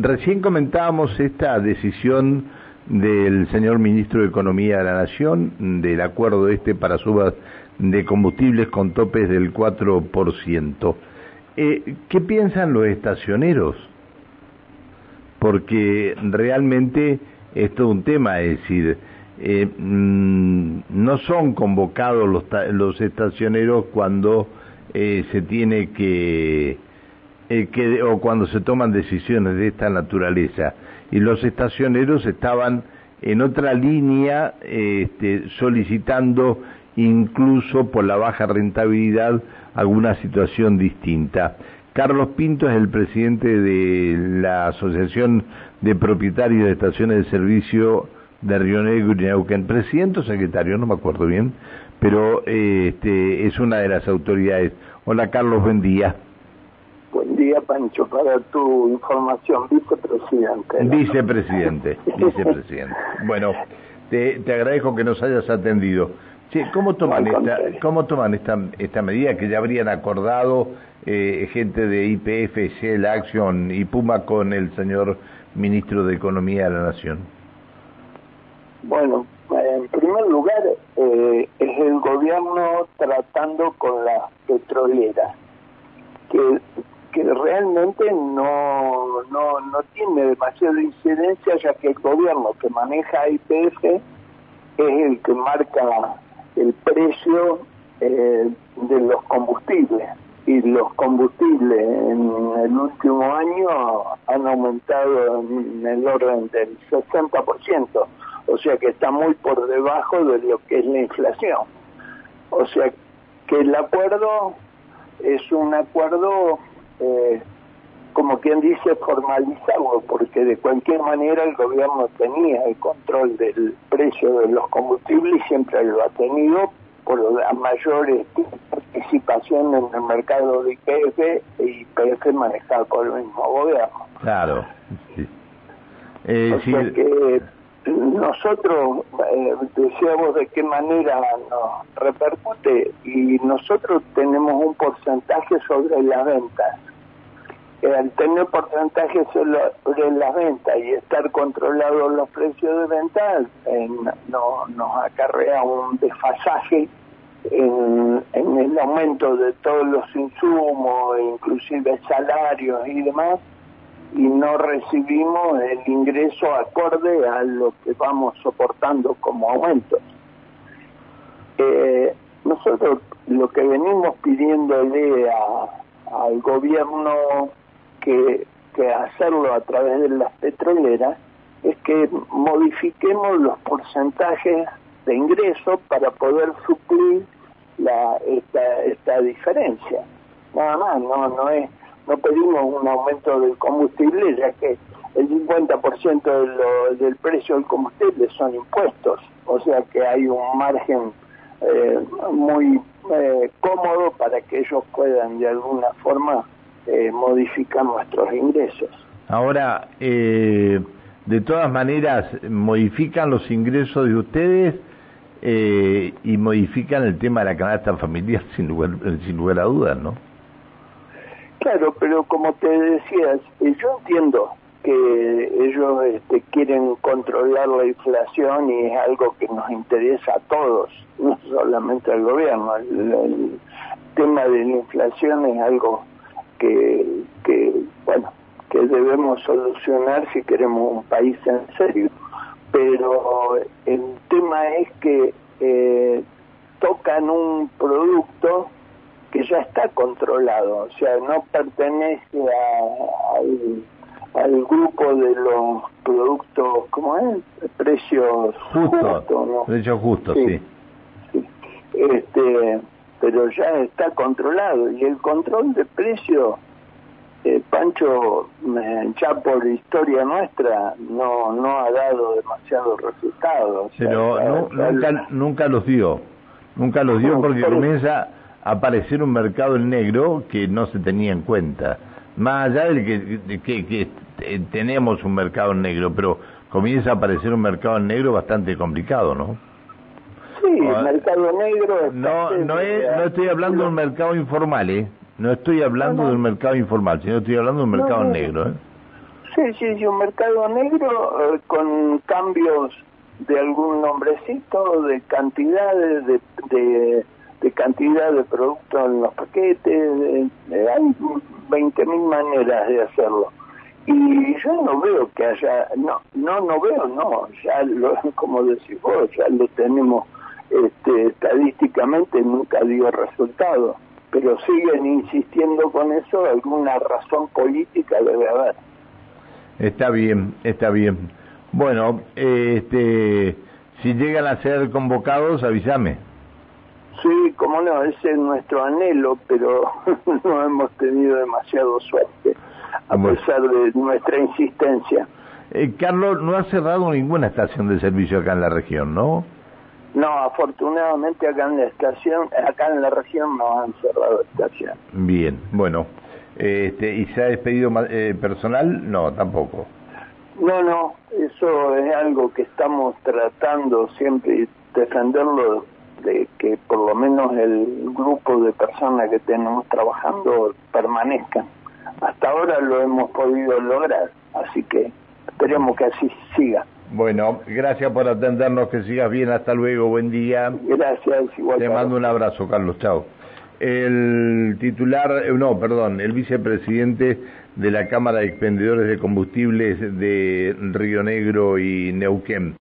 recién comentábamos esta decisión del señor ministro de Economía de la Nación del acuerdo este para subas de combustibles con topes del 4%. Eh, ¿Qué piensan los estacioneros? Porque realmente esto es un tema, es decir, eh, mm, no son convocados los, los estacioneros cuando eh, se tiene que, eh, o cuando se toman decisiones de esta naturaleza. Y los estacioneros estaban en otra línea este, solicitando incluso por la baja rentabilidad alguna situación distinta. Carlos Pinto es el presidente de la Asociación de Propietarios de Estaciones de Servicio de Río Negro y Neuquén. Presidente o secretario, no me acuerdo bien, pero eh, este, es una de las autoridades. Hola Carlos, buen día. Buen día, Pancho, para tu información, vicepresidente. Vicepresidente, vicepresidente. Bueno, te, te agradezco que nos hayas atendido. ¿cómo toman esta, cómo toman esta, esta medida que ya habrían acordado eh, gente de IPF, Shell, Action y Puma con el señor ministro de Economía de la Nación? Bueno, en primer lugar, eh, es el gobierno tratando con las petroleras, que realmente no, no, no tiene demasiada incidencia, ya que el gobierno que maneja IPF es el que marca el precio eh, de los combustibles y los combustibles en el último año han aumentado en el orden del 60%, o sea que está muy por debajo de lo que es la inflación. O sea que el acuerdo es un acuerdo, eh, como quien dice, formalizado, porque de cualquier manera el gobierno tenía el control del precio de los combustibles y siempre lo ha tenido por la mayor este, participación en el mercado de IPF y IPF manejado por el mismo gobierno. Claro. Eh, o sea que nosotros eh, decíamos de qué manera nos repercute y nosotros tenemos un porcentaje sobre las ventas. Eh, al tener porcentaje sobre las ventas y estar controlados los precios de venta, no, nos acarrea un desfasaje en, en el aumento de todos los insumos, inclusive salarios y demás, y no recibimos el ingreso acorde a lo que vamos soportando como aumento. Eh, nosotros lo que venimos pidiéndole a, al gobierno que, hacerlo a través de las petroleras es que modifiquemos los porcentajes de ingreso para poder suplir la, esta, esta diferencia. Nada más, no, no es no pedimos un aumento del combustible, ya que el 50% de lo, del precio del combustible son impuestos, o sea que hay un margen eh, muy eh, cómodo para que ellos puedan de alguna forma eh, modificar nuestros ingresos. Ahora, de todas maneras, modifican los ingresos de ustedes y modifican el tema de la canasta familiar sin lugar, sin lugar a dudas, ¿no? Claro, pero como te decías, eh, yo entiendo que ellos este, quieren controlar la inflación y es algo que nos interesa a todos, no solamente al gobierno. El, tema de la inflación es algo que, que, bueno, que debemos solucionar si queremos un país en serio. Pero el tema es que eh, tocan un producto que ya está controlado, o sea, no pertenece al, grupo de los productos, ¿cómo es? Precios justos, ¿no? Precios justos, sí. Este, pero ya está controlado y el control de precios, eh, Pancho, ya por historia nuestra, no no ha dado demasiados resultados. Pero nunca, nunca los dio, nunca los dio porque comienza aparecer un mercado en negro que no se tenía en cuenta. Más allá de que, que, que, eh, tenemos un mercado en negro, pero comienza a aparecer un mercado en negro bastante complicado, ¿no? Sí, el mercado negro. no, no, es, no estoy hablando de un mercado informal, ¿eh? No estoy hablando de un mercado informal, sino estoy hablando de un mercado negro, ¿eh? Sí, sí, sí, un mercado negro eh, con cambios de algún nombrecito, de cantidades, de, de, cantidad de productos en los paquetes, hay 20.000 maneras de hacerlo. Y yo no veo que haya, no, no, no veo, no, ya lo, como decís vos, ya lo tenemos este, estadísticamente, nunca dio resultado, pero siguen insistiendo con eso, alguna razón política debe haber. Está bien, está bien. Bueno, este, si llegan a ser convocados, avísame. Sí, como no, ese es nuestro anhelo, pero no hemos tenido demasiado suerte, a pesar de nuestra insistencia. Eh, Carlos, no ha cerrado ninguna estación de servicio acá en la región, ¿no? No, afortunadamente acá en la estación, acá en la región no han cerrado estación. Bien, bueno. Este, ¿Y se ha despedido eh, personal? No, tampoco. No, no, eso es algo que estamos tratando siempre defenderlo de que por lo menos el grupo de personas que tenemos trabajando permanezcan. Hasta ahora lo hemos podido lograr, así que esperemos que así siga. Bueno, gracias por atendernos, que sigas bien, hasta luego, buen día. Gracias, igual. Te mando un abrazo, Carlos, chao. El titular, eh, no, perdón, el vicepresidente de la Cámara de Expendedores de Combustibles de Río Negro y Neuquén.